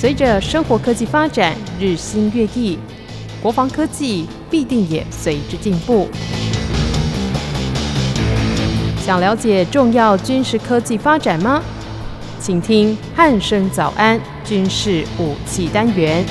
随着生活科技发展日新月异，国防科技必定也随之进步。想了解重要军事科技发展吗？请听汉声早安军事武器单元。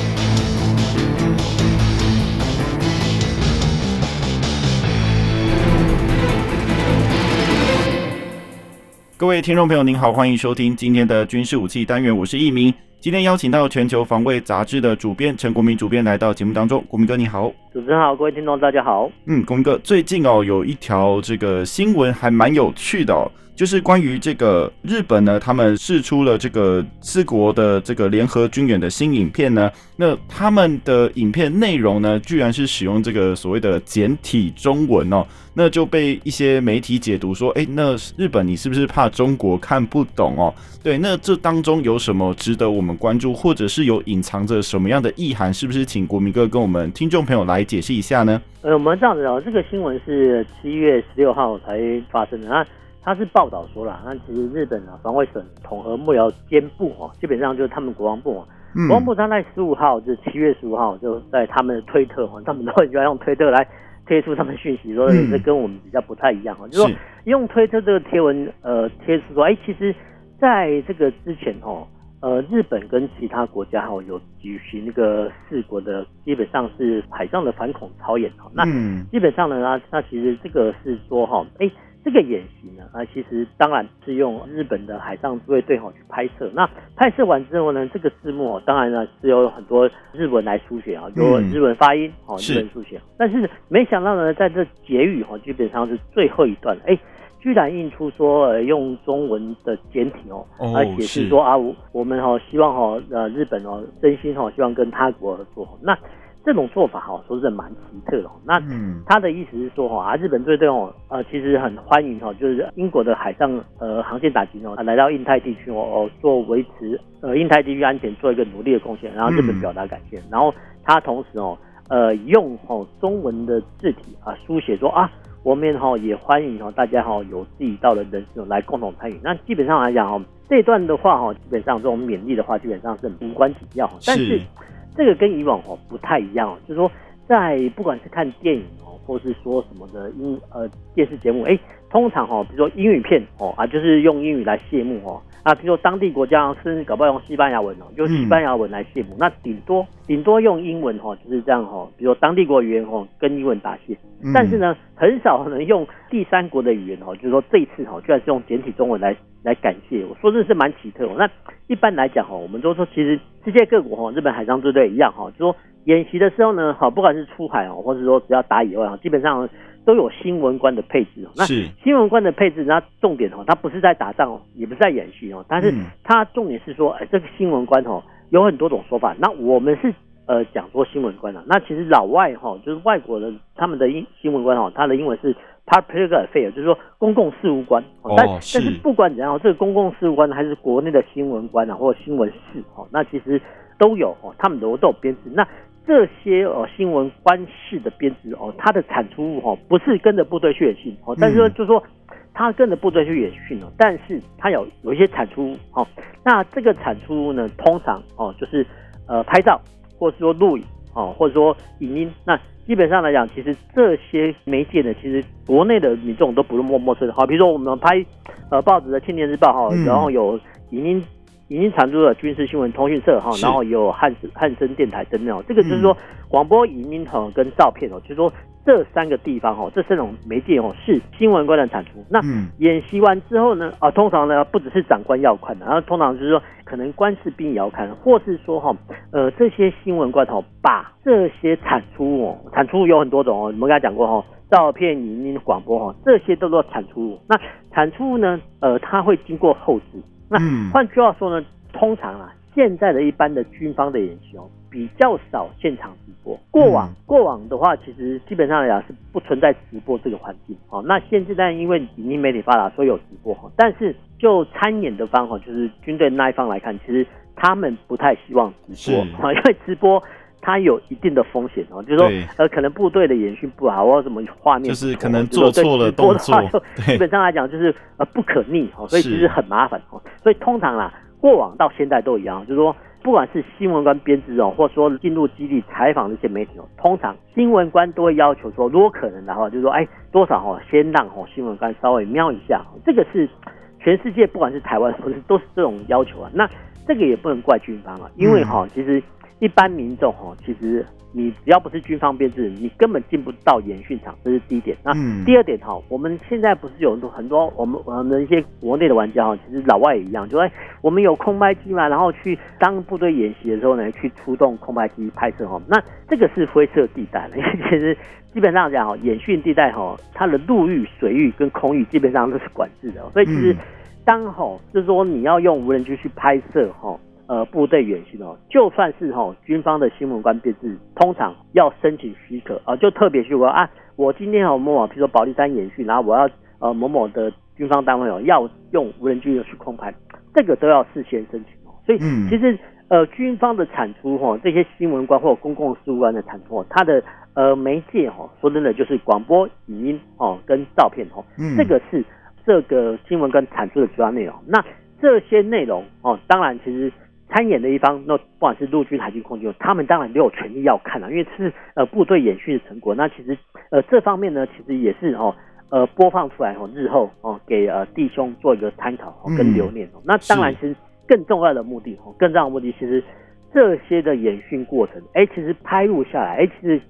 各位听众朋友，您好，欢迎收听今天的军事武器单元，我是一鸣。今天邀请到《全球防卫杂志》的主编陈国民主编来到节目当中，国民哥你好。主持人好，各位听众大家好。嗯，国民哥，最近哦有一条这个新闻还蛮有趣的哦。就是关于这个日本呢，他们释出了这个四国的这个联合军演的新影片呢。那他们的影片内容呢，居然是使用这个所谓的简体中文哦。那就被一些媒体解读说，哎，那日本你是不是怕中国看不懂哦？对，那这当中有什么值得我们关注，或者是有隐藏着什么样的意涵？是不是请国民哥跟我们听众朋友来解释一下呢？呃，我们这样子哦，这个新闻是七月十六号才发生的啊。他是报道说了，那其实日本啊防卫省统合幕僚监部哦，基本上就是他们国防部哦，嗯、国防部他在十五号，就是七月十五号，就在他们的推特哦，他们都很喜欢用推特来贴出他们讯息，说这跟我们比较不太一样哦，嗯、就是说用推特这个贴文呃贴出说，哎，其实在这个之前哦，呃，日本跟其他国家哈有举行那个四国的基本上是海上的反恐操演哦，那基本上呢，那那其实这个是说哈，哎。这个演习呢，啊，其实当然是用日本的海上自卫队哈去拍摄。那拍摄完之后呢，这个字幕哦，当然呢是有很多日文来书写啊，有日文发音哦，日文书写。但是没想到呢，在这结语哈，基本上是最后一段，哎，居然印出说呃用中文的简体哦，来解释说啊，我们哈希望哈呃日本哦真心哈希望跟他国合作。那这种做法哈，说是蛮奇特的。那他的意思是说哈啊，日本队队哦，呃，其实很欢迎哈，就是英国的海上呃航线打击哦，来到印太地区哦，做维持呃印太地区安全做一个努力的贡献，然后日本表达感谢。然后他同时哦，呃，用哦中文的字体啊书写说啊，我们哈也欢迎哦大家哈有自己到的人士来共同参与。那基本上来讲哦，这段的话哈，基本上这种勉励的话，基本上是无关紧要，但是。这个跟以往哦不太一样，就是说，在不管是看电影哦，或是说什么的英呃电视节目，哎，通常哦，比如说英语片哦啊，就是用英语来谢幕哦啊，比如说当地国家甚至搞不好用西班牙文哦，用西班牙文来谢幕，那顶多顶多用英文哈，就是这样哈，比如说当地国语言哦跟英文答谢，但是呢，很少能用第三国的语言哦，就是说这一次哈，居然是用简体中文来。来感谢，我说这是蛮奇特哦。那一般来讲哈，我们都说其实世界各国哈，日本海上自卫队一样哈，就说演习的时候呢，好，不管是出海哦，或者说只要打野外啊，基本上都有新闻官的配置。那新闻官的配置，那重点哦，它不是在打仗哦，也不是在演习哦，但是它重点是说，哎，这个新闻官哦，有很多种说法。那我们是呃讲说新闻官啊，那其实老外哈，就是外国人他们的英新闻官哦，他的英文是。Public Affairs 就是说公共事务官，但但是不管怎样，这个公共事务官还是国内的新闻官啊，或者新闻室哦，那其实都有哦，他们都都有编制。那这些哦新闻官室的编制哦，它的产出物哦，不是跟着部队去演训哦，但是说就是说他跟着部队去演训哦，但是他有有一些产出物哦，那这个产出物呢，通常哦就是呃拍照，或者说录影哦，或者说影音那。基本上来讲，其实这些媒介呢，其实国内的民众都不是陌陌生的。好，比如说我们拍呃报纸的《青年日报》哈，然后有影音影音产出了军事新闻通讯社哈，然后有汉汉森电台等等。这个就是说广播、影音哈跟照片哦，就是说这三个地方哈，这三种媒介哦是新闻官的产出。那演习完之后呢，啊，通常呢不只是长官要看的，然后通常就是说。可能官士兵也要看，或是说哈，呃，这些新闻官头把这些产出哦，产出有很多种哦，我们刚才讲过哈，照片、影音、广播哈，这些都做产出物。那产出物呢，呃，它会经过后制。那换句话说呢，通常啊，现在的一般的军方的演习哦。比较少现场直播，过往过往的话，其实基本上来讲是不存在直播这个环境。哦，那现在因为影音媒体发达，所以有直播哈。但是就参演的方哈，就是军队那一方来看，其实他们不太希望直播啊，因为直播它有一定的风险哦，就是说呃，可能部队的演训不好，或者什么画面就是可能做错了动作，基本上来讲就是呃不可逆哦，所以其实很麻烦哦。所以通常啦，过往到现在都一样，就是说。不管是新闻官编制哦，或者说进入基地采访的一些媒体哦，通常新闻官都会要求说，如果可能的话，就是说，哎，多少哦，先让哦新闻官稍微瞄一下，这个是全世界不管是台湾或是都是这种要求啊。那这个也不能怪军方啊，因为哈，其实一般民众哈，其实。你只要不是军方编制，你根本进不到演训场，这是第一点。那第二点哈，我们现在不是有很多很多我们我们的一些国内的玩家哈，其实老外也一样，就说我们有空拍机嘛，然后去当部队演习的时候呢，去出动空拍机拍摄哈。那这个是灰色地带，因为其实基本上讲哈，演训地带哈，它的陆域、水域跟空域基本上都是管制的，所以其实当吼就是说你要用无人机去拍摄哈。呃，部队远行哦，就算是哈、哦、军方的新闻官编制，通常要申请许可啊、呃，就特别许可啊。我今天哦某某，比如说保力山演训，然后我要呃某某的军方单位哦要用无人机去空拍，这个都要事先申请哦。所以其实呃军方的产出哈、哦，这些新闻官或公共事务官的产出、哦，它的呃媒介哈、哦，说真的就是广播、语音哦跟照片哦，这个是这个新闻跟产出的主要内容。那这些内容哦，当然其实。参演的一方，那不管是陆军、海军、空军，他们当然都有权利要看啊，因为是呃部队演训的成果。那其实呃这方面呢，其实也是哦呃播放出来哦，日后哦给呃弟兄做一个参考跟留念哦。那当然，其实更重要的目的哦，更重要的目的，其实这些的演训过程，哎，其实拍录下来，哎，其实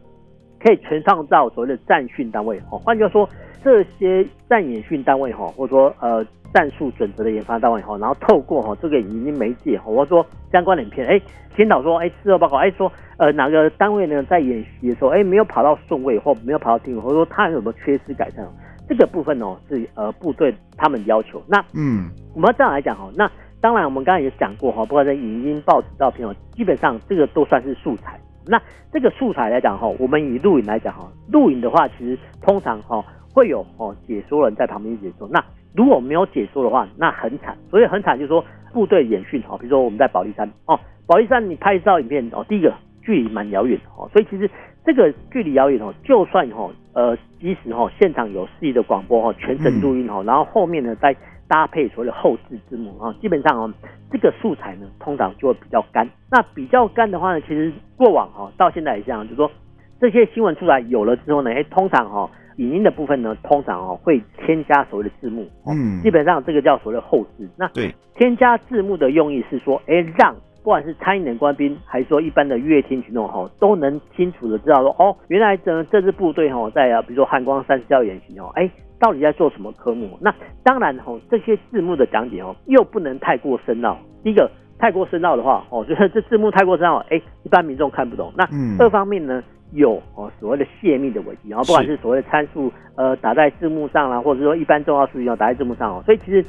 可以传上到所谓的战训单位哦。换句话说，这些战演训单位哈，或者说呃。战术准则的研发单位哈，然后透过哈这个影音媒介哈，我说相关的影片，哎，检讨说，哎，事后报告，哎，说呃哪个单位呢在演习的时候，哎，没有跑到顺位或没有跑到定位，或者说他有没有缺失改善，这个部分哦是呃部队他们要求。那嗯，我们要这样来讲哈，那当然我们刚才也讲过哈，不管在影音、报纸、照片哦，基本上这个都算是素材。那这个素材来讲哈，我们以录影来讲哈，录影的话其实通常哈会有哦解说人在旁边解说那。如果没有解说的话，那很惨。所以很惨，就是说部队演训哦，比如说我们在保利山哦，保利山你拍一照影片哦，第一个距离蛮遥远哦，所以其实这个距离遥远哦，就算哦呃即使哦现场有示意的广播哦，全程录音哦，然后后面呢再搭配所谓的后置字幕啊，基本上哦这个素材呢通常就会比较干。那比较干的话呢，其实过往哦到现在也这样，就是说这些新闻出来有了之后呢，哎通常哦。影音的部分呢，通常哦会添加所谓的字幕，嗯，基本上这个叫所谓的后置。那对，添加字幕的用意是说，哎，让不管是参演的官兵，还是说一般的阅听群众哈，都能清楚的知道说，哦，原来这这支部队哈在啊，比如说汉光三十教演习哦，哎，到底在做什么科目？那当然哈，这些字幕的讲解哦，又不能太过深奥。第一个，太过深奥的话，哦，就是这字幕太过深奥，哎，一般民众看不懂。那二方面呢？有哦，所谓的泄密的危机，然后不管是所谓的参数，呃，打在字幕上啦，或者说一般重要数据要打在字幕上哦，所以其实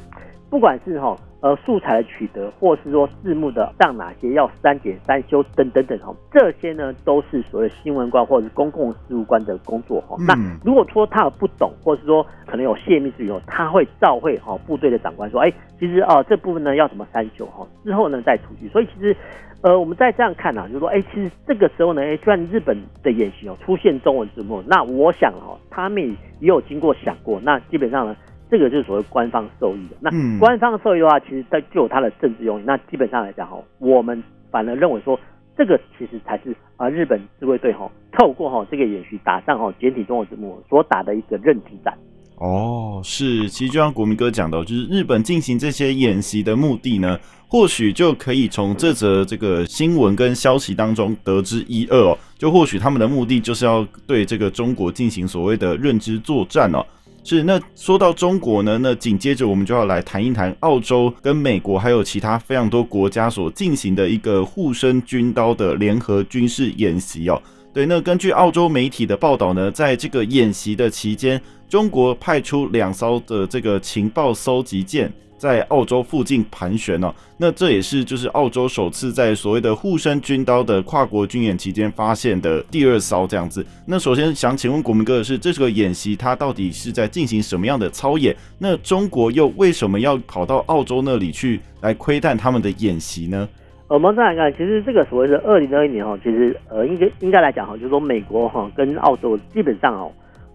不管是哈呃素材的取得，或是说字幕的上哪些要删减、删修等等等哈，这些呢都是所谓新闻官或者是公共事务官的工作哈。那如果说他有不懂，或是说可能有泄密之后，他会召会哈部队的长官说，哎，其实啊这部分呢要怎么删修哈，之后呢再出去。所以其实。呃，我们再这样看啊，就是说，哎，其实这个时候呢，哎，虽然日本的演习哦出现中文字幕，那我想哦，他们也有经过想过，那基本上呢，这个就是所谓官方受益的。那官方受益的话，其实它就有它的政治用意。那基本上来讲哈，我们反而认为说，这个其实才是啊日本自卫队哈透过哈这个演习打上哈简体中文字幕所打的一个认知战。哦，是，其实就像国民哥讲的，就是日本进行这些演习的目的呢，或许就可以从这则这个新闻跟消息当中得知一二哦。就或许他们的目的就是要对这个中国进行所谓的认知作战哦。是，那说到中国呢，那紧接着我们就要来谈一谈澳洲跟美国还有其他非常多国家所进行的一个护身军刀的联合军事演习哦。对，那根据澳洲媒体的报道呢，在这个演习的期间，中国派出两艘的这个情报搜集舰在澳洲附近盘旋哦。那这也是就是澳洲首次在所谓的护身军刀的跨国军演期间发现的第二艘这样子。那首先想请问国民哥的是，这个演习它到底是在进行什么样的操演？那中国又为什么要跑到澳洲那里去来窥探他们的演习呢？我们再来看，其实这个所谓的二零二一年哈，其实呃，应该应该来讲哈，就是说美国哈跟澳洲基本上哦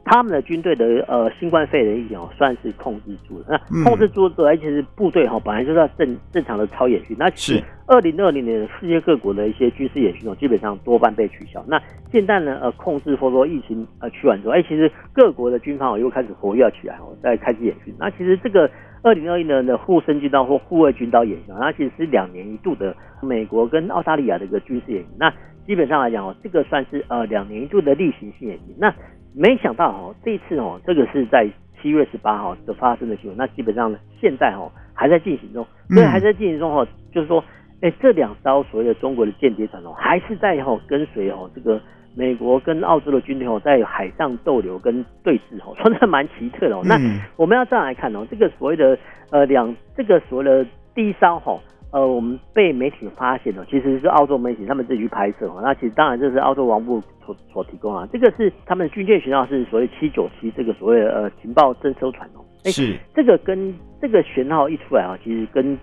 他们的军队的呃新冠肺炎疫情哦，算是控制住了。那控制住了，而且是部队哈本来就是要正正常的操演训。那是二零二零年世界各国的一些军事演训哦，基本上多半被取消。那现在呢，呃，控制或者说疫情呃趋缓之后，哎，其实各国的军方哦又开始活跃起来哦，在开始演训。那其实这个二零二一年的护身军刀或护卫军刀演训，那其实是两年一度的美国跟澳大利亚的一个军事演训。那基本上来讲哦，这个算是呃两年一度的例行性演习。那没想到哦，这一次哦，这个是在七月十八号的发生的新闻。那基本上呢，现在哦还在进行中，所以还在进行中哦，就是说，哎，这两艘所谓的中国的间谍船哦，还是在哦跟随哦这个美国跟澳洲的军队哦，在海上逗留跟对峙哦，说的蛮奇特的哦。那我们要这样来看哦，这个所谓的呃两这个所谓的第一艘哈。呃，我们被媒体发现了，其实是澳洲媒体他们自己去拍摄。那其实当然这是澳洲王部所所提供啊。这个是他们军舰舷号是所谓七九七这个所谓的呃情报侦收船哦。是。这个跟这个舷号一出来啊，其实跟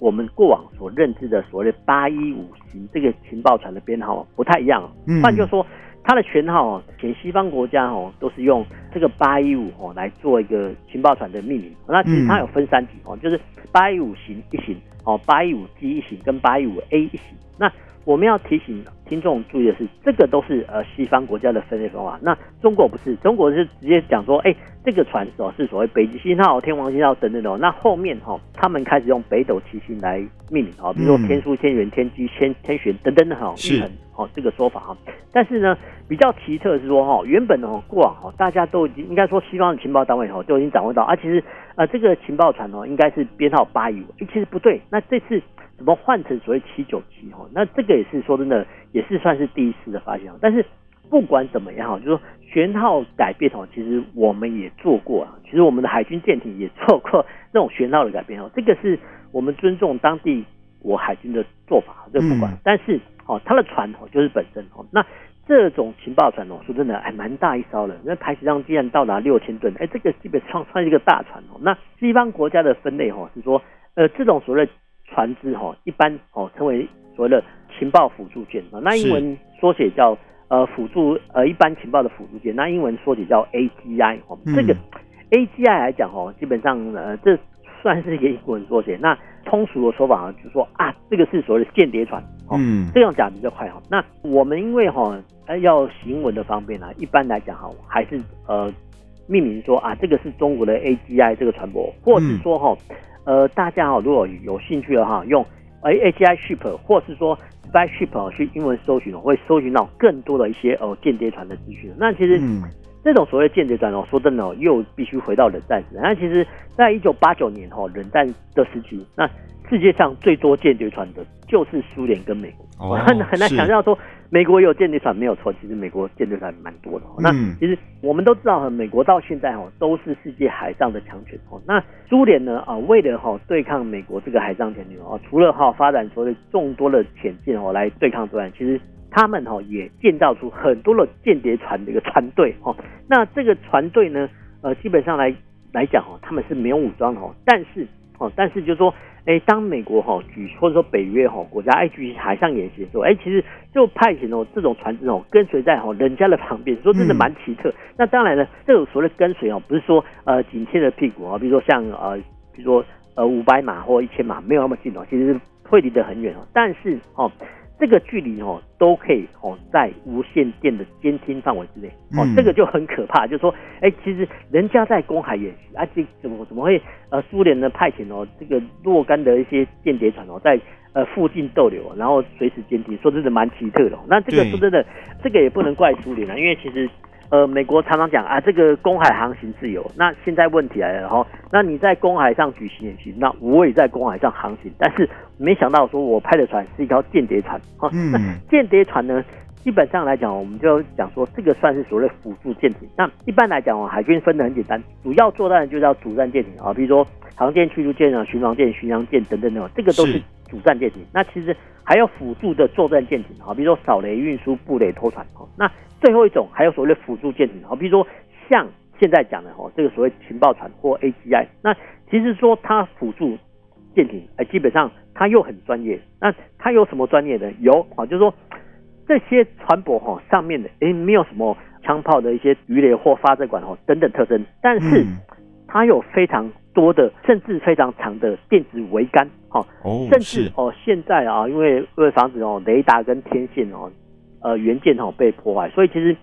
我们过往所认知的所谓的八一五型这个情报船的编号不太一样。嗯。换句话说，它的全号哦，前西方国家哦都是用这个八一五哦来做一个情报船的命名。那其实它有分三级哦，就是八一五型一型。哦，八一五 G 一型跟八一五 A 一型，那我们要提醒听众注意的是，这个都是呃西方国家的分类方法。那中国不是，中国是直接讲说，哎、欸，这个船哦是所谓北极星号、天王星号等等的。那后面哈、哦，他们开始用北斗七星来命名啊，比如说天书、天元、天机、天天璇等等的哈，是很哦这个说法哈。但是呢，比较奇特的是说哈，原本哦过往哈，大家都已经应该说西方的情报单位哈都已经掌握到啊，其实。啊，这个情报船哦，应该是编号八一五，其实不对。那这次怎么换成所谓七九七？哈，那这个也是说真的，也是算是第一次的发现。但是不管怎么样哈，就是说舷号改变哦，其实我们也做过啊。其实我们的海军舰艇也做过那种舷号的改变哦。这个是我们尊重当地我海军的做法，这不管。但是哦，它的船哦就是本身哦那。这种情报船哦，说真的还蛮大一艘的，那排水量竟然到达六千吨，哎，这个基本上算是一个大船哦。那西方国家的分类哦是说，呃，这种所谓的船只哈，一般哦称为所谓的情报辅助舰啊，那英文缩写叫呃辅助呃一般情报的辅助舰，那英文缩写叫 AGI 哦。这个 AGI 来讲哦，基本上呃这算是一个英文缩写，那通俗的说法啊，就是说啊，这个是所谓的间谍船，嗯，这样讲比较快哈。那我们因为哈。要行文的方便啊，一般来讲哈，还是呃命名说啊，这个是中国的 AGI 这个船舶，或是说哈，呃，大家哈如果有兴趣的哈，用 AGI ship 或是说 spy ship 去英文搜寻，会搜寻到更多的一些呃间谍船的资讯。那其实这种所谓间谍船哦，说真的哦，又必须回到冷战时代。那其实在一九八九年哈冷战的时期，那世界上最多间谍船的就是苏联跟美国。哦很 很难想象说。美国有间谍船没有错，其实美国间谍船蛮多的。那其实我们都知道，美国到现在哦都是世界海上的强权哦。那苏联呢啊，为了哈对抗美国这个海上强权哦，除了哈发展所谓众多的潜舰哦来对抗之外，其实他们哈也建造出很多的间谍船的一个船队哦。那这个船队呢，呃，基本上来来讲哦，他们是没有武装的哦，但是哦，但是就是说。哎，当美国哈举或者说北约哈国家爱举行海上演习的时候，哎，其实就派遣哦这种船只哦跟随在哈人家的旁边，说真的蛮奇特。嗯、那当然呢，这种所谓的跟随哦，不是说呃紧贴着屁股啊，比如说像呃比如说呃五百码或一千码没有那么近哦，其实会离得很远哦。但是哦。这个距离哦，都可以哦，在无线电的监听范围之内哦，这个就很可怕。就是说，哎，其实人家在公海演习，啊，这怎么怎么会呃，苏联呢派遣哦，这个若干的一些间谍船哦，在呃附近逗留，然后随时监听，说真的蛮奇特的。那这个说真的，这个也不能怪苏联啊，因为其实。呃，美国常常讲啊，这个公海航行自由。那现在问题来了哈，那你在公海上举行演习，那我也在公海上航行，但是没想到说我派的船是一条间谍船哈。那间谍船呢，基本上来讲，我们就讲说这个算是所谓辅助舰艇。那一般来讲哦，海军分的很简单，主要作战就叫主战舰艇啊，比如说航舰、驱逐舰啊、巡防舰、巡洋舰等等等，这个都是主战舰艇。那其实还有辅助的作战舰艇啊，比如说扫雷、运输、布雷、拖船啊，那。最后一种还有所谓的辅助舰艇，好，比如说像现在讲的哦，这个所谓情报船或 AGI，那其实说它辅助舰艇，哎，基本上它又很专业。那它有什么专业的？有啊，就是说这些船舶哈上面的，哎，没有什么枪炮的一些鱼雷或发射管哦等等特征，但是它有非常多的甚至非常长的电子桅杆哦，甚至哦现在啊，因为为了防止哦雷达跟天线哦呃元件哦被破坏，所以其实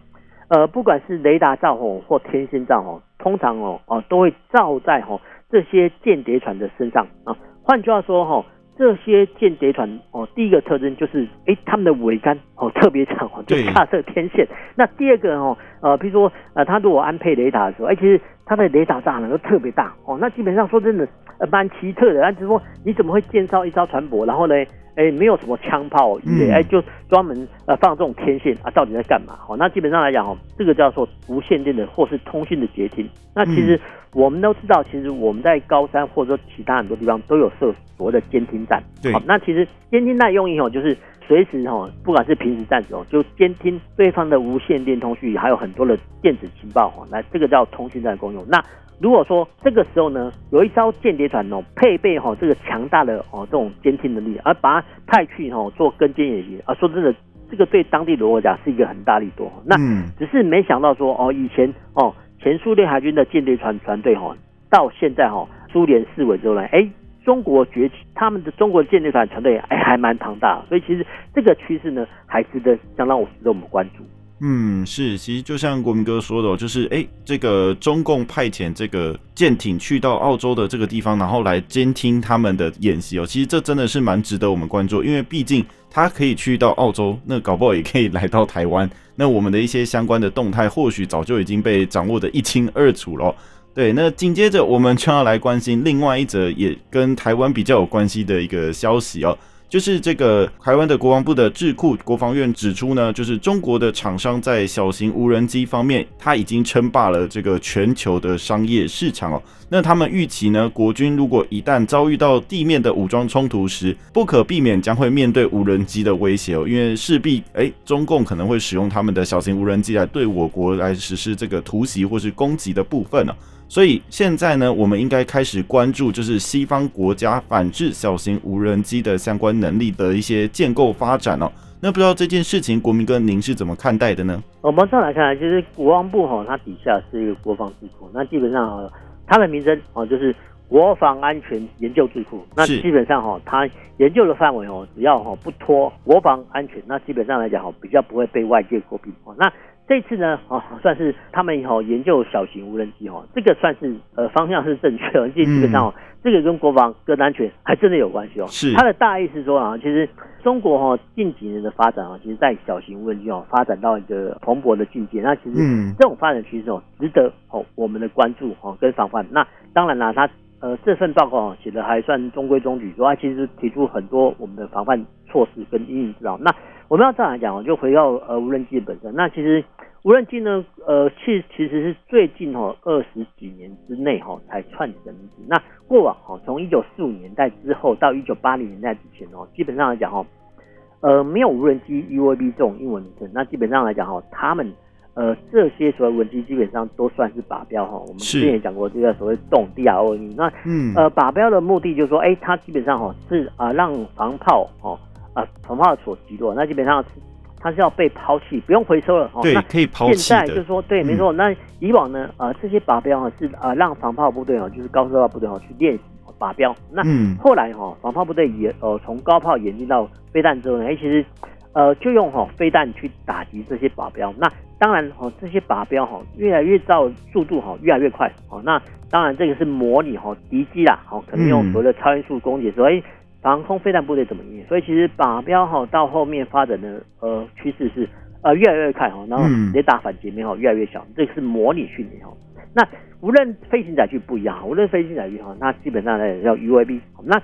呃不管是雷达罩哦或天线罩哦，通常哦哦都会照在哦这些间谍船的身上啊。换句话说哈。这些间谍船哦，第一个特征就是，哎，他们的桅杆哦特别长哦，就架设天线。那第二个哦，呃，比如说呃，他如果安配雷达的时候，哎，其实他的雷达炸呢都特别大哦。那基本上说真的，呃，蛮奇特的。那就是说，你怎么会建造一艘船舶，然后呢？哎，没有什么枪炮，对，哎，就专门呃放这种天线啊，到底在干嘛？哦，那基本上来讲哦，这个叫做无线电的或是通讯的接听。那其实我们都知道，其实我们在高山或者说其他很多地方都有设所谓的监听站。对，好，那其实监听站用意哦，就是随时哦，不管是平时战时哦，就监听对方的无线电通讯，还有很多的电子情报哦，来这个叫通讯站的功用。那如果说这个时候呢，有一艘间谍船哦，配备哈这个强大的哦这种监听能力，而把它派去哈做跟监演习，啊说真的，这个对当地的国家是一个很大力度。那只是没想到说哦，以前哦前苏联海军的间谍船船队哈，到现在哈苏联式微之后呢，哎中国崛起，他们的中国间谍船船队哎还蛮庞大，所以其实这个趋势呢，还值得相当我值得我们关注。嗯，是，其实就像国民哥说的，就是哎，这个中共派遣这个舰艇去到澳洲的这个地方，然后来监听他们的演习哦。其实这真的是蛮值得我们关注，因为毕竟他可以去到澳洲，那搞不好也可以来到台湾。那我们的一些相关的动态，或许早就已经被掌握得一清二楚了。对，那紧接着我们就要来关心另外一则也跟台湾比较有关系的一个消息哦。就是这个台湾的国防部的智库国防院指出呢，就是中国的厂商在小型无人机方面，它已经称霸了这个全球的商业市场哦。那他们预期呢，国军如果一旦遭遇到地面的武装冲突时，不可避免将会面对无人机的威胁哦，因为势必诶，中共可能会使用他们的小型无人机来对我国来实施这个突袭或是攻击的部分呢。所以现在呢，我们应该开始关注，就是西方国家反制小型无人机的相关能力的一些建构发展哦。那不知道这件事情，国民哥您是怎么看待的呢？我们这样来看，就是国防部哈，它底下是一个国防智库，那基本上它的名称哦，就是国防安全研究智库。那基本上哈，它研究的范围哦，只要哈不脱国防安全，那基本上来讲哈，比较不会被外界诟病哦。那这次呢，哦，算是他们以后研究小型无人机哦，这个算是呃方向是正确的，基本上哦，这个跟国防跟安全还真的有关系哦。是，它的大意是说啊，其实中国哈近几年的发展啊，其实在小型无人机哦发展到一个蓬勃的境界，那其实这种发展趋势哦，值得哦我们的关注哦跟防范。那当然啦，它呃这份报告写的还算中规中矩，说它其实提出很多我们的防范措施跟应对之道。那我们要这样来讲，就回到呃无人机本身。那其实无人机呢，呃，其其实是最近哈二十几年之内哈才串起的名字。那过往哈从一九四五年代之后到一九八零年代之前哦，基本上来讲哈，呃，没有无人机 UAV 这种英文名称。那基本上来讲哈，他们呃这些所谓无人机基本上都算是靶标哈。我们之前也讲过这个所谓动 DROE。那嗯呃靶标的目的就是说，哎、欸，它基本上哈是啊让防炮哦。啊，防炮所击落，那基本上它是要被抛弃，不用回收了。哦对，可以抛弃。现在就是说，对，没错。那以往呢，呃，这些靶标啊是呃让防炮部队啊，就是高射炮部队啊去练习靶标。那后来哈，防炮部队也呃从高炮演进到飞弹之后呢，哎，其实呃就用哈飞弹去打击这些靶标。那当然哈，这些靶标哈越来越造速度哈越来越快。哦，那当然这个是模拟哈敌机啦，好，可能用所谓的超音速攻击，所以。防空飞弹部队怎么运？所以其实靶标哈到后面发展的呃趋势是呃越来越快哈，然后雷达反截面哈越来越小，这个是模拟训练哈。那无论飞行载具不一样，无论飞行载具哈，那基本上呢叫 UAV。那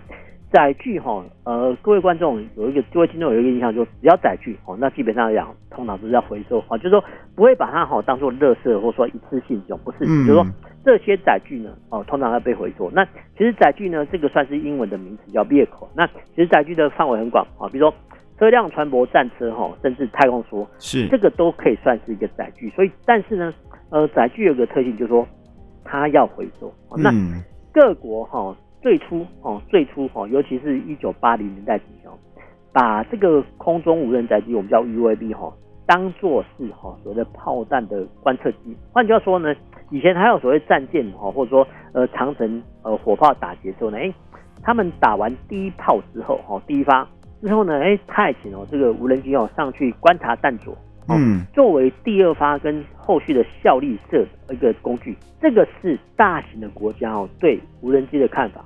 载具哈呃各位观众有一个各位听众有一个印象，就只要载具哦，那基本上来讲通常都是要回收啊，就是说不会把它好当做垃圾或者说一次性这种，不是，就是说。这些载具呢，哦，通常要被回收。那其实载具呢，这个算是英文的名词，叫 vehicle。那其实载具的范围很广啊，比如说车辆、船舶、战车，哈，甚至太空梭，是这个都可以算是一个载具。所以，但是呢，呃，载具有个特性，就是说它要回收。那各国哈最初哦，最初哈，尤其是一九八零年代之前，把这个空中无人载机，我们叫 UAV 哈。当做是哈所谓的炮弹的观测机。换句话说呢，以前还有所谓战舰哈，或者说呃长城呃火炮打劫之后呢，哎，他们打完第一炮之后哈，第一发之后呢，哎，派遣哦这个无人机哦上去观察弹着，嗯，作为第二发跟后续的效力这一个工具。这个是大型的国家哦对无人机的看法。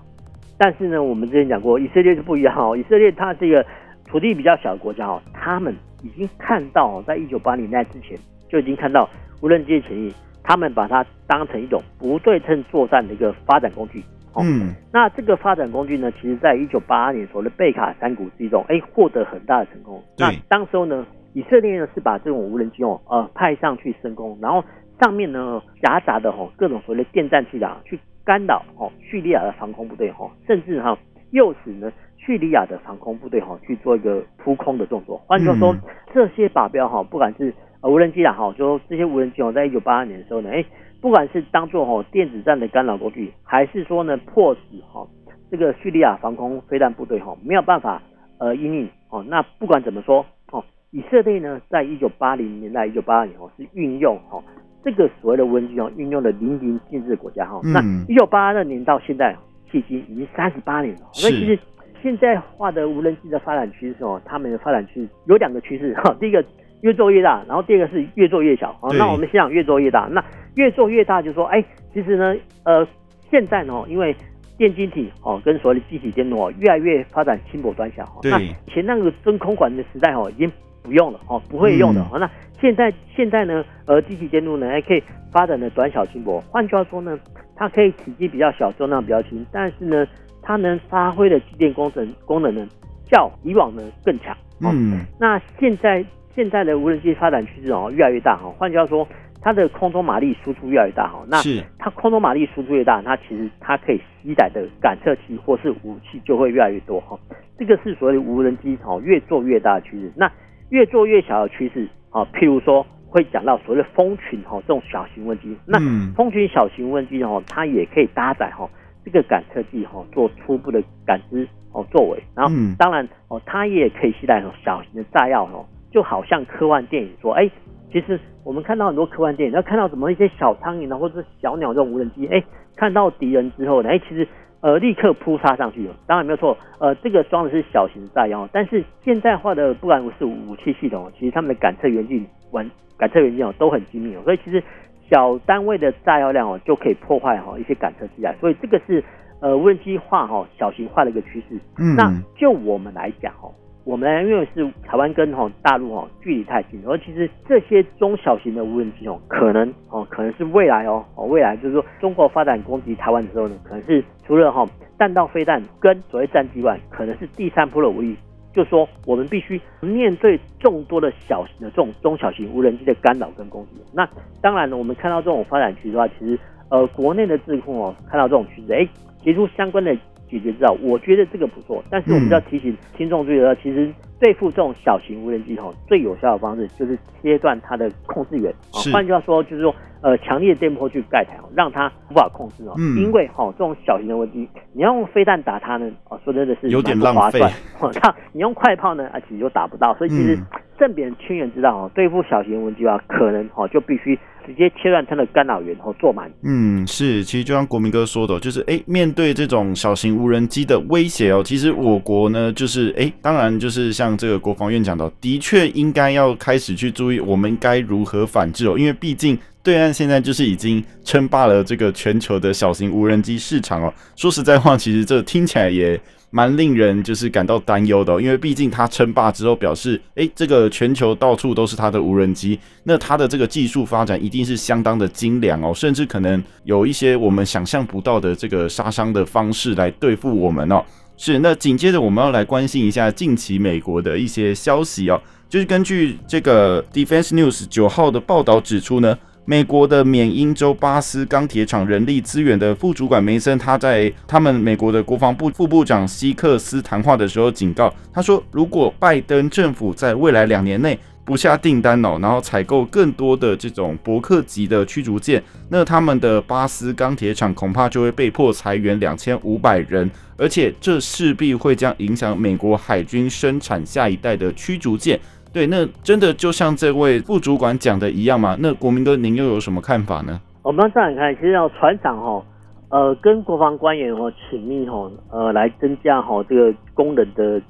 但是呢，我们之前讲过，以色列是不一样哦。以色列它这个土地比较小的国家哦，他们已经看到哦，在一九八零年代之前就已经看到无人机的潜力，他们把它当成一种不对称作战的一个发展工具。嗯，那这个发展工具呢，其实在一九八二年所谓的贝卡山谷之中，哎，获得很大的成功。那当时候呢，以色列呢是把这种无人机哦，呃，派上去升空，然后上面呢夹杂的哦各种所谓的电战器啊去。干扰哦，叙利亚的防空部队哈，甚至哈诱使呢叙利亚的防空部队哈去做一个扑空的动作。换句话说，这些靶标哈，不管是呃无人机啦哈，就这些无人机哦，在一九八二年的时候呢，哎，不管是当做哈电子战的干扰工具，还是说呢迫使哈这个叙利亚防空飞弹部队哈没有办法呃应应哦，那不管怎么说哦，以色列呢在一九八零年代一九八二年哦是运用哈。这个所谓的无人机哦，运用的淋漓尽致的国家哈，嗯、那一九八二年到现在，迄今已经三十八年了。所以其实现在化的无人机的发展趋势哦，他们的发展趋势有两个趋势哈。第一个越做越大，然后第二个是越做越小哦。那我们先讲越做越大，那越做越大就是说，哎，其实呢，呃，现在呢，因为电晶体哦跟所谓的机体电路哦，越来越发展轻薄短小那以前那个真空管的时代哦，已经不用了哦，不会用的。嗯、那现在现在呢，呃，机体电路呢还可以发展的短小轻薄。换句话说呢，它可以体积比较小，重量比较轻，但是呢，它能发挥的机电工程功能呢，较以往呢更强。嗯，那现在现在的无人机发展趋势哦越来越大哈。换句话说，它的空中马力输出越来越大哈。那它空中马力输出越大，它其实它可以携带的感测器或是武器就会越来越多哈。这个是所谓的无人机哦越做越大的趋势。那越做越小的趋势。啊，譬如说会讲到所谓的蜂群哈，这种小型无人机，那蜂群小型无人机哈，它也可以搭载哈这个感测器哈，做初步的感知哦作为，然后当然哦，它也可以携带小型的炸药哦，就好像科幻电影说，哎，其实我们看到很多科幻电影，要看到什么一些小苍蝇啊，或者是小鸟这种无人机，哎，看到敌人之后呢，哎，其实。呃，立刻扑杀上去了，当然没有错。呃，这个装的是小型炸药，但是现代化的不管是武器系统，其实他们的感测元件、完感测元件哦都很精密哦，所以其实小单位的炸药量哦就可以破坏哈一些感测器啊，所以这个是呃无人机化哈小型化的一个趋势。嗯，那就我们来讲哈。我们，因为是台湾跟哈大陆哈距离太近，而其实这些中小型的无人机哦，可能哦可能是未来哦哦未来就是说中国发展攻击台湾的时候呢，可能是除了哈弹道飞弹跟所谓战机外，可能是第三波的武力，就说我们必须面对众多的小型的这种中小型无人机的干扰跟攻击。那当然呢，我们看到这种发展趋势的话，其实呃国内的智库哦看到这种趋势，哎提出相关的。解决之道，我觉得这个不错，但是我们要提醒听众注意的，其实对付这种小型无人机吼，最有效的方式就是切断它的控制源。是，换句话说，就是说，呃，强烈的电波去盖台，让它无法控制哦。嗯。因为哈，这种小型的无人机，你要用飞弹打它呢，哦，说真的是有点不划算。那你用快炮呢，啊，其实又打不到。所以其实正比人清源知道哦，对付小型无人机啊，可能哦就必须。直接切断它的干扰源，然后做满。嗯，是，其实就像国民哥说的，就是哎，面对这种小型无人机的威胁哦，其实我国呢，就是哎，当然就是像这个国防院讲的，的确应该要开始去注意，我们该如何反制哦，因为毕竟对岸现在就是已经称霸了这个全球的小型无人机市场哦。说实在话，其实这听起来也。蛮令人就是感到担忧的，因为毕竟他称霸之后，表示诶，这个全球到处都是他的无人机，那他的这个技术发展一定是相当的精良哦，甚至可能有一些我们想象不到的这个杀伤的方式来对付我们哦。是，那紧接着我们要来关心一下近期美国的一些消息哦，就是根据这个 Defense News 九号的报道指出呢。美国的缅因州巴斯钢铁厂人力资源的副主管梅森，他在他们美国的国防部副部长希克斯谈话的时候警告，他说，如果拜登政府在未来两年内不下订单哦，然后采购更多的这种伯克级的驱逐舰，那他们的巴斯钢铁厂恐怕就会被迫裁员两千五百人，而且这势必会将影响美国海军生产下一代的驱逐舰。对，那真的就像这位副主管讲的一样嘛？那国民哥，您又有什么看法呢？我们这样看，其实要船长哈，呃，跟国防官员哦紧密哈，呃，来增加哈这个工人的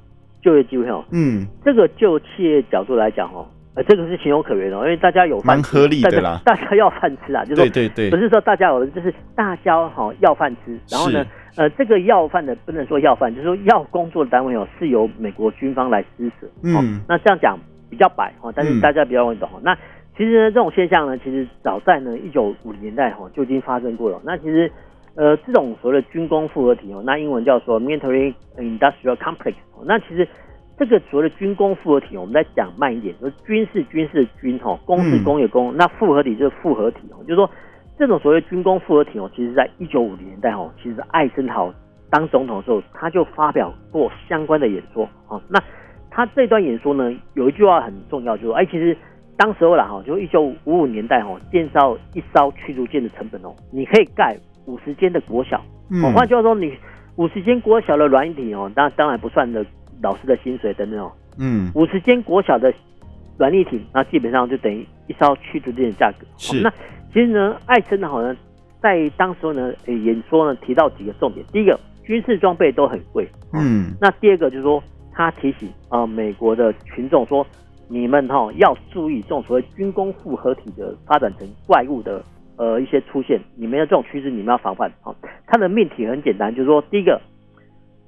就业机会哦。嗯，这个就企业角度来讲哈。呃，这个是情有可原的，因为大家有饭吃，蛮合理的啦。大家要饭吃啊，就是说，对对对，不是说大家有的，就是大家哈要饭吃。然后呢，呃，这个要饭的不能说要饭，就是说要工作的单位哦，是由美国军方来施舍。嗯，那这样讲比较白哈，但是大家比较容易懂。嗯、那其实呢，这种现象呢，其实早在呢一九五零年代哈就已经发生过了。那其实呃，这种所谓的军工复合体哦，那英文叫做 military industrial complex。那其实。这个所谓的军工复合体，我们再讲慢一点，就是军是军事的军哈，工是工业工，那复合体就是复合体哦，就是说这种所谓军工复合体哦，其实在一九五零年代哦，其实艾森豪当总统的时候，他就发表过相关的演说啊。那他这段演说呢，有一句话很重要，就是说，哎，其实当时候啦哈，就一九五五年代哈，建造一艘驱逐舰的成本哦，你可以盖五十间的国小，嗯，换句话说，你五十间国小的软体哦，那当然不算的。老师的薪水等等哦，嗯，五十间国小的软力体，那基本上就等于一艘驱逐舰的价格。是，那其实呢，艾森好像，在当时呢，演说呢提到几个重点。第一个，军事装备都很贵，嗯。那第二个就是说，他提醒啊、呃，美国的群众说，你们哈、哦、要注意这种所谓军工复合体的发展成怪物的呃一些出现，你们要这种趋势你们要防范啊。他的命题很简单，就是说，第一个，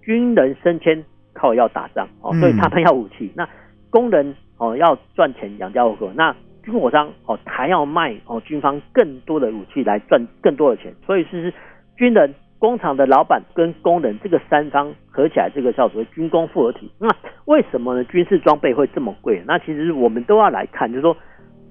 军人升迁。靠要打仗哦，所以他们要武器。那工人哦要赚钱养家糊口。那军火商哦还要卖哦军方更多的武器来赚更多的钱。所以是军人、工厂的老板跟工人这个三方合起来，这个叫做军工复合体。那为什么呢？军事装备会这么贵？那其实我们都要来看，就是说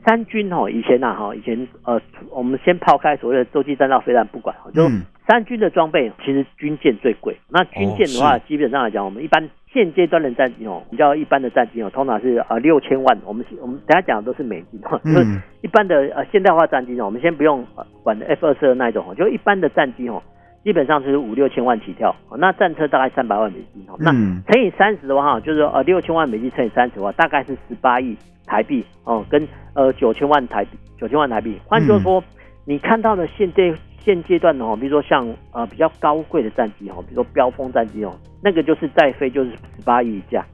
三军哦以前呐哈以前呃我们先抛开所谓的洲际弹道飞弹不管哈，就三军的装备其实军舰最贵。那军舰的话，基本上来讲，我们一般。现阶段的战机哦，比较一般的战机哦，通常是呃六千万。我们我们等下讲的都是美金哈，就是一般的呃现代化战机哦，我们先不用管 F 二十二那一种哦，就一般的战机哦，基本上就是五六千万起跳。那战车大概三百万美金哦，那乘以三十的话，就是呃六千万美金乘以三十的话，大概是十八亿台币哦，跟呃九千万台币九千万台币。换句话说，你看到的现阶。现阶段的哦，比如说像呃比较高贵的战机哦，比如说标风战机哦，那个就是再飞就是十八亿以下。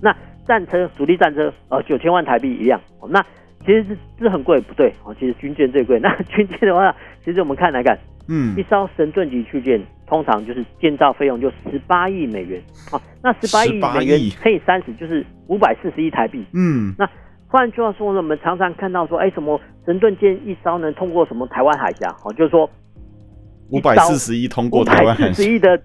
那战车主力战车呃九千万台币一辆。那其实是是很贵，不对哦，其实军舰最贵。那军舰的话，其实我们看来看，嗯，一艘神盾级驱舰通常就是建造费用就十八亿美元。好，那十八亿美元乘以三十就是五百四十亿台币。嗯，那换句话说呢，我们常常看到说，哎，什么神盾舰一艘能通过什么台湾海峡？哦，就是说。五百四十亿通过台湾海峡，四十亿的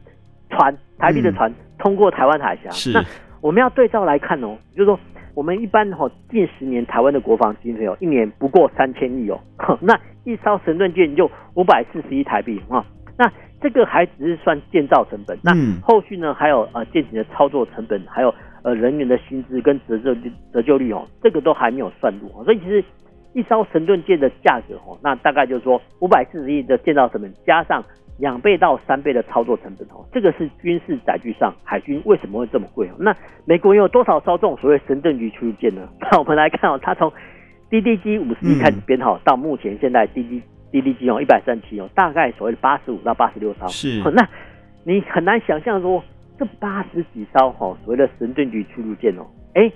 船，台币的船通过台湾海峡。是，那我们要对照来看哦，就是说我们一般哈近十年台湾的国防经费哦，一年不过三千亿哦，那一艘神盾舰就五百四十一台币啊，那这个还只是算建造成本，那后续呢还有呃舰艇的操作成本，还有呃人员的薪资跟折旧率折旧率哦，这个都还没有算入，所以其实。一艘神盾舰的价格哦，那大概就是说五百四十亿的建造成本，加上两倍到三倍的操作成本哦，这个是军事载具上海军为什么会这么贵？那美国有多少艘这种所谓神盾局驱逐舰呢？那我们来看哦，它从 DDG 五十一开始编号到目前现在 DD DDG 哦一百三十七哦，大概所谓的八十五到八十六艘。是，那你很难想象说这八十几艘哈所谓的神盾局驱逐舰哦，哎，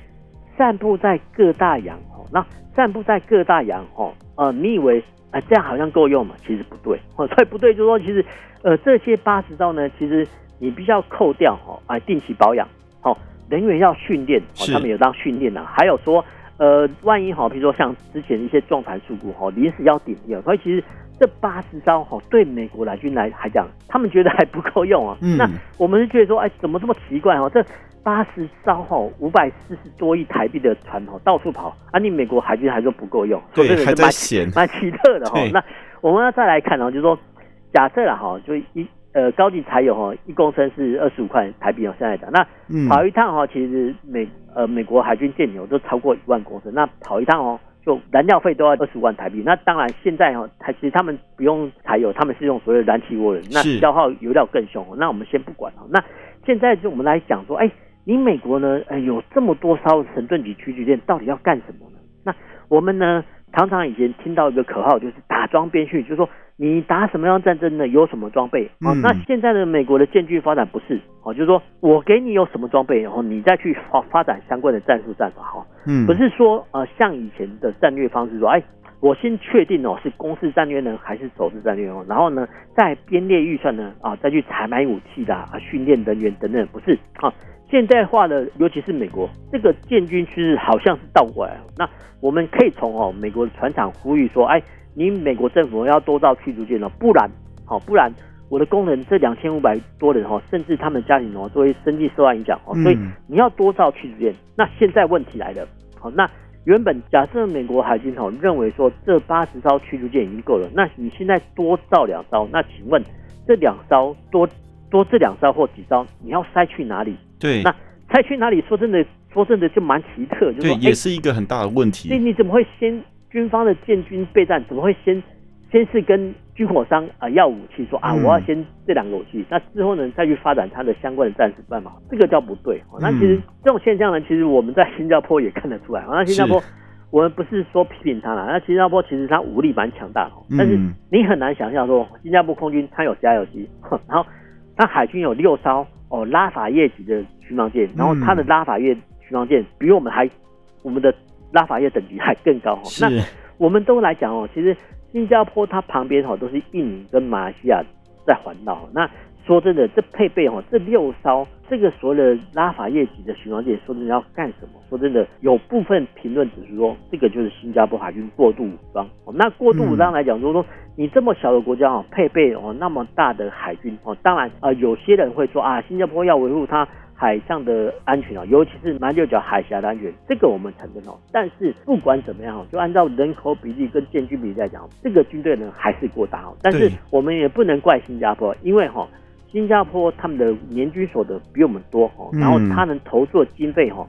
散布在各大洋哦，那。散布在各大洋哦，呃，你以为啊、呃、这样好像够用嘛？其实不对，哦，所以不对，就是说其实呃这些八十艘呢，其实你必须要扣掉哦，啊定期保养，哦，人员要训练，哦，他们有当训练的，还有说呃万一哈，比如说像之前一些撞船事故哈，临时要顶掉，所以其实这八十艘哈对美国来军来还讲，他们觉得还不够用啊。嗯、那我们是觉得说，哎，怎么这么奇怪哦？这八十艘哈，五百四十多亿台币的船哈，到处跑啊！你美国海军还说不够用，对，这个是还在闲，蛮奇特的哈。那我们要再来看哦，就是说，假设了哈，就一呃高级柴油哈，一公升是二十五块台币哦，现在讲，那跑一趟哈，其实美呃美国海军舰牛都超过一万公升，那跑一趟哦，就燃料费都要二十五万台币。那当然现在哈，它其实他们不用柴油，他们是用所谓的燃气涡轮，那消耗油料更凶。那我们先不管哦，那现在就我们来讲说，哎。你美国呢，呃，有这么多艘神盾级驱逐舰，到底要干什么呢？那我们呢，常常以前听到一个口号，就是打桩边训，就是说你打什么样战争呢，有什么装备啊？那现在的美国的建军发展不是哦，就是说我给你有什么装备，然后你再去发发展相关的战术战法哈。嗯，不是说呃像以前的战略方式说，哎，我先确定哦是攻势战略呢，还是守势战略哦，然后呢再编列预算呢啊，再去采买武器的啊，训练人员等等，不是啊。现代化的，尤其是美国这个建军趋势好像是倒过来。那我们可以从哦美国的船厂呼吁说，哎，你美国政府要多造驱逐舰了，不然，好，不然我的工人这两千五百多人哦，甚至他们家庭哦，都会生计受到影响哦。所以你要多造驱逐舰。那现在问题来了，好，那原本假设美国海军哦认为说这八十艘驱逐舰已经够了，那你现在多造两艘，那请问这两艘多多这两艘或几艘，你要塞去哪里？对，那塞去哪里？说真的，说真的就蛮奇特，就是说对，也是一个很大的问题。那、欸、你怎么会先军方的建军备战？怎么会先先是跟军火商啊、呃、要武器说，啊我要先这两个武器，嗯、那之后呢再去发展它的相关的战术办法？这个叫不对。那其实这种现象呢，其实我们在新加坡也看得出来。那新加坡，我们不是说批评他了，那新加坡其实它武力蛮强大的，但是你很难想象说新加坡空军它有加油机，然后它海军有六艘。哦，拉法叶级的巡防舰，然后它的拉法叶巡防舰比我们还，我们的拉法叶等级还更高。那我们都来讲哦，其实新加坡它旁边哈都是印尼跟马来西亚在环绕。那说真的，这配备哦，这六艘这个所谓的拉法叶级的巡洋舰，说真的要干什么？说真的，有部分评论指出说，这个就是新加坡海军过度武装。那过度武装来讲，就是说你这么小的国家哦，配备哦那么大的海军哦，当然啊，有些人会说啊，新加坡要维护它海上的安全啊，尤其是马六甲海峡的安全，这个我们承认哦。但是不管怎么样，就按照人口比例跟建军比例来讲，这个军队呢还是过大哦。但是我们也不能怪新加坡，因为哈。新加坡他们的年均所得比我们多哈，然后他能投入的经费哈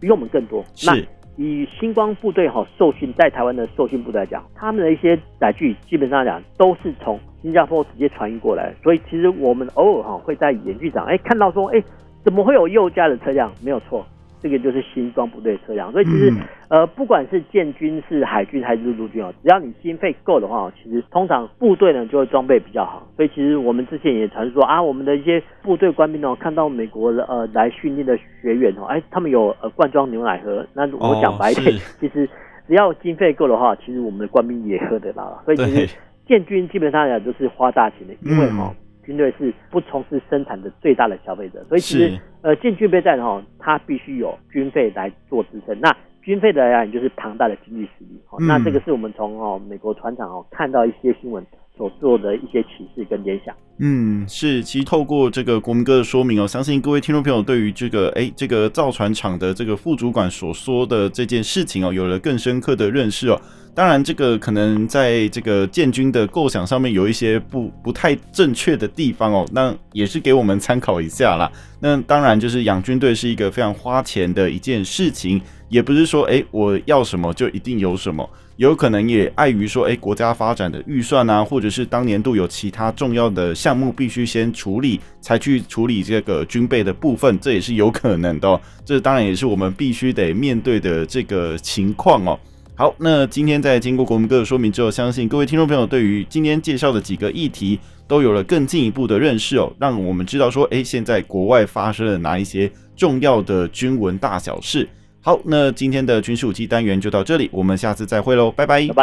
比我们更多。那以星光部队哈受训在台湾的受训部队来讲，他们的一些载具基本上来讲都是从新加坡直接传运过来，所以其实我们偶尔哈会在演剧场哎看到说哎怎么会有右驾的车辆？没有错。这个就是新装部队车辆，所以其实，嗯、呃，不管是建军是海军还是陆军哦，只要你经费够的话，其实通常部队呢就会装备比较好。所以其实我们之前也传说啊，我们的一些部队官兵哦，看到美国的呃来训练的学员哦，哎，他们有呃罐装牛奶喝。那我讲白一点，哦、其实只要经费够的话，其实我们的官兵也喝得到。所以其实建军基本上来讲都是花大钱的，因为哈。嗯军队是不从事生产的最大的消费者，所以其实呃建军备战哈，它必须有军费来做支撑。那军费的来讲，就是庞大的经济实力。嗯、那这个是我们从哦美国船厂哦看到一些新闻所做的一些启示跟联想。嗯，是，其实透过这个国民哥的说明哦，相信各位听众朋友对于这个哎这个造船厂的这个副主管所说的这件事情哦，有了更深刻的认识哦。当然，这个可能在这个建军的构想上面有一些不不太正确的地方哦，那也是给我们参考一下啦。那当然，就是养军队是一个非常花钱的一件事情，也不是说诶我要什么就一定有什么，有可能也碍于说诶国家发展的预算啊，或者是当年度有其他重要的项目必须先处理，才去处理这个军备的部分，这也是有可能的哦。这当然也是我们必须得面对的这个情况哦。好，那今天在经过国文哥的说明之后，相信各位听众朋友对于今天介绍的几个议题都有了更进一步的认识哦，让我们知道说，哎，现在国外发生了哪一些重要的军文大小事。好，那今天的军事武器单元就到这里，我们下次再会喽，拜拜，拜拜。